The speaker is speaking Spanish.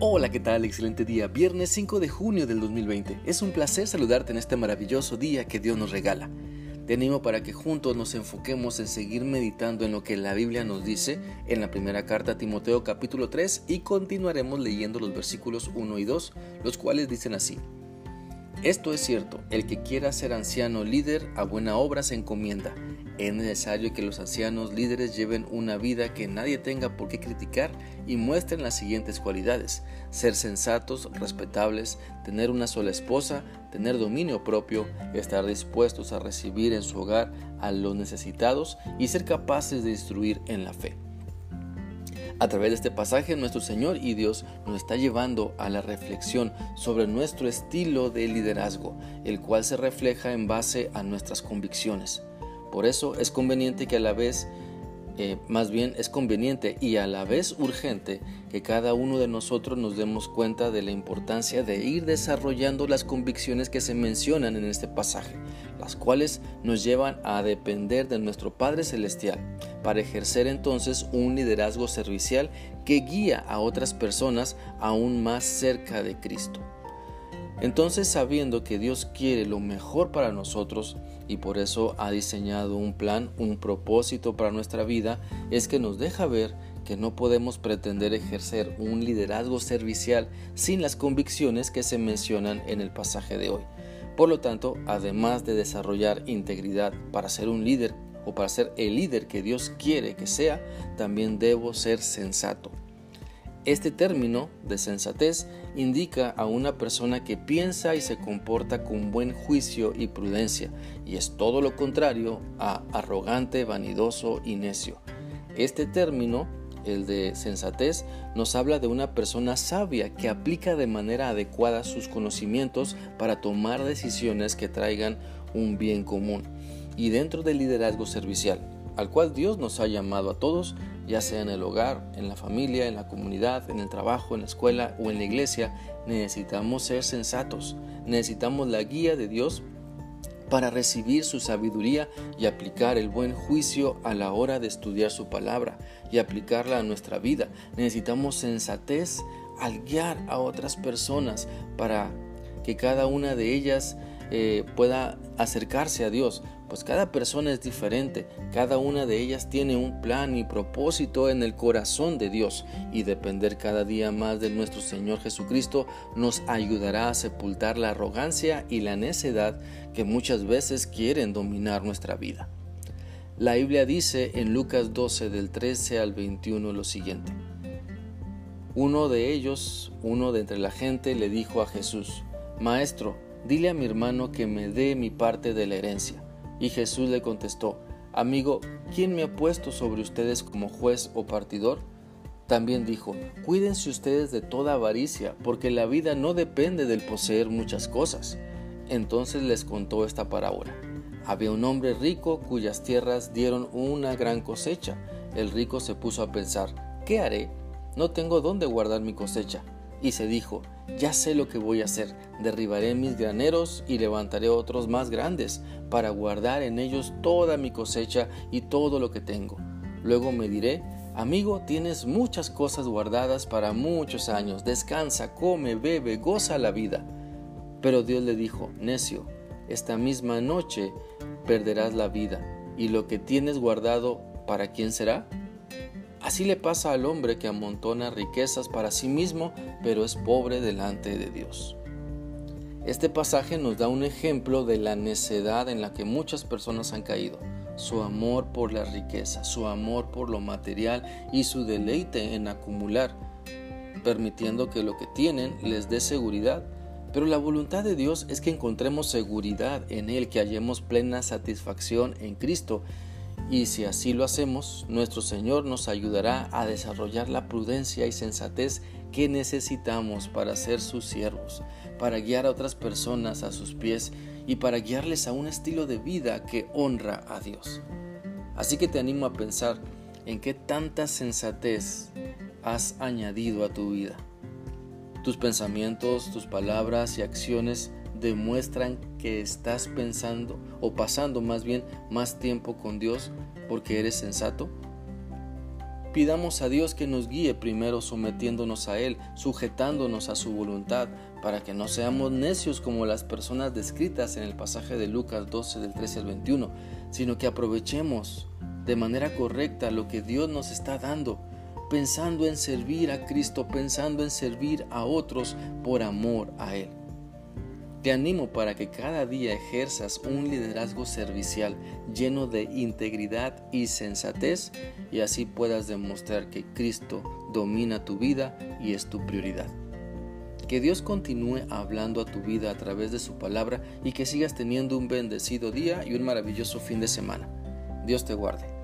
Hola, ¿qué tal? Excelente día. Viernes 5 de junio del 2020. Es un placer saludarte en este maravilloso día que Dios nos regala. Te animo para que juntos nos enfoquemos en seguir meditando en lo que la Biblia nos dice en la primera carta a Timoteo capítulo 3 y continuaremos leyendo los versículos 1 y 2, los cuales dicen así. Esto es cierto, el que quiera ser anciano líder a buena obra se encomienda. Es necesario que los ancianos líderes lleven una vida que nadie tenga por qué criticar y muestren las siguientes cualidades. Ser sensatos, respetables, tener una sola esposa, tener dominio propio, estar dispuestos a recibir en su hogar a los necesitados y ser capaces de instruir en la fe. A través de este pasaje nuestro Señor y Dios nos está llevando a la reflexión sobre nuestro estilo de liderazgo, el cual se refleja en base a nuestras convicciones. Por eso es conveniente que a la vez eh, más bien es conveniente y a la vez urgente que cada uno de nosotros nos demos cuenta de la importancia de ir desarrollando las convicciones que se mencionan en este pasaje, las cuales nos llevan a depender de nuestro Padre Celestial, para ejercer entonces un liderazgo servicial que guía a otras personas aún más cerca de Cristo. Entonces sabiendo que Dios quiere lo mejor para nosotros y por eso ha diseñado un plan, un propósito para nuestra vida, es que nos deja ver que no podemos pretender ejercer un liderazgo servicial sin las convicciones que se mencionan en el pasaje de hoy. Por lo tanto, además de desarrollar integridad para ser un líder o para ser el líder que Dios quiere que sea, también debo ser sensato. Este término de sensatez indica a una persona que piensa y se comporta con buen juicio y prudencia, y es todo lo contrario a arrogante, vanidoso y necio. Este término, el de sensatez, nos habla de una persona sabia que aplica de manera adecuada sus conocimientos para tomar decisiones que traigan un bien común. Y dentro del liderazgo servicial, al cual Dios nos ha llamado a todos, ya sea en el hogar, en la familia, en la comunidad, en el trabajo, en la escuela o en la iglesia, necesitamos ser sensatos, necesitamos la guía de Dios para recibir su sabiduría y aplicar el buen juicio a la hora de estudiar su palabra y aplicarla a nuestra vida. Necesitamos sensatez al guiar a otras personas para que cada una de ellas eh, pueda acercarse a Dios, pues cada persona es diferente, cada una de ellas tiene un plan y propósito en el corazón de Dios y depender cada día más de nuestro Señor Jesucristo nos ayudará a sepultar la arrogancia y la necedad que muchas veces quieren dominar nuestra vida. La Biblia dice en Lucas 12 del 13 al 21 lo siguiente. Uno de ellos, uno de entre la gente, le dijo a Jesús, Maestro, dile a mi hermano que me dé mi parte de la herencia. Y Jesús le contestó, Amigo, ¿quién me ha puesto sobre ustedes como juez o partidor? También dijo, Cuídense ustedes de toda avaricia, porque la vida no depende del poseer muchas cosas. Entonces les contó esta parábola. Había un hombre rico cuyas tierras dieron una gran cosecha. El rico se puso a pensar, ¿qué haré? No tengo dónde guardar mi cosecha y se dijo, ya sé lo que voy a hacer, derribaré mis graneros y levantaré otros más grandes, para guardar en ellos toda mi cosecha y todo lo que tengo. Luego me diré, amigo, tienes muchas cosas guardadas para muchos años, descansa, come, bebe, goza la vida. Pero Dios le dijo, necio, esta misma noche perderás la vida, y lo que tienes guardado, ¿para quién será? Así le pasa al hombre que amontona riquezas para sí mismo, pero es pobre delante de Dios. Este pasaje nos da un ejemplo de la necedad en la que muchas personas han caído, su amor por la riqueza, su amor por lo material y su deleite en acumular, permitiendo que lo que tienen les dé seguridad. Pero la voluntad de Dios es que encontremos seguridad en Él, que hallemos plena satisfacción en Cristo y si así lo hacemos, nuestro Señor nos ayudará a desarrollar la prudencia y sensatez que necesitamos para ser sus siervos, para guiar a otras personas a sus pies y para guiarles a un estilo de vida que honra a Dios. Así que te animo a pensar en qué tanta sensatez has añadido a tu vida. Tus pensamientos, tus palabras y acciones demuestran que estás pensando o pasando más bien más tiempo con Dios porque eres sensato? Pidamos a Dios que nos guíe primero sometiéndonos a Él, sujetándonos a su voluntad, para que no seamos necios como las personas descritas en el pasaje de Lucas 12 del 13 al 21, sino que aprovechemos de manera correcta lo que Dios nos está dando, pensando en servir a Cristo, pensando en servir a otros por amor a Él. Te animo para que cada día ejerzas un liderazgo servicial lleno de integridad y sensatez y así puedas demostrar que Cristo domina tu vida y es tu prioridad. Que Dios continúe hablando a tu vida a través de su palabra y que sigas teniendo un bendecido día y un maravilloso fin de semana. Dios te guarde.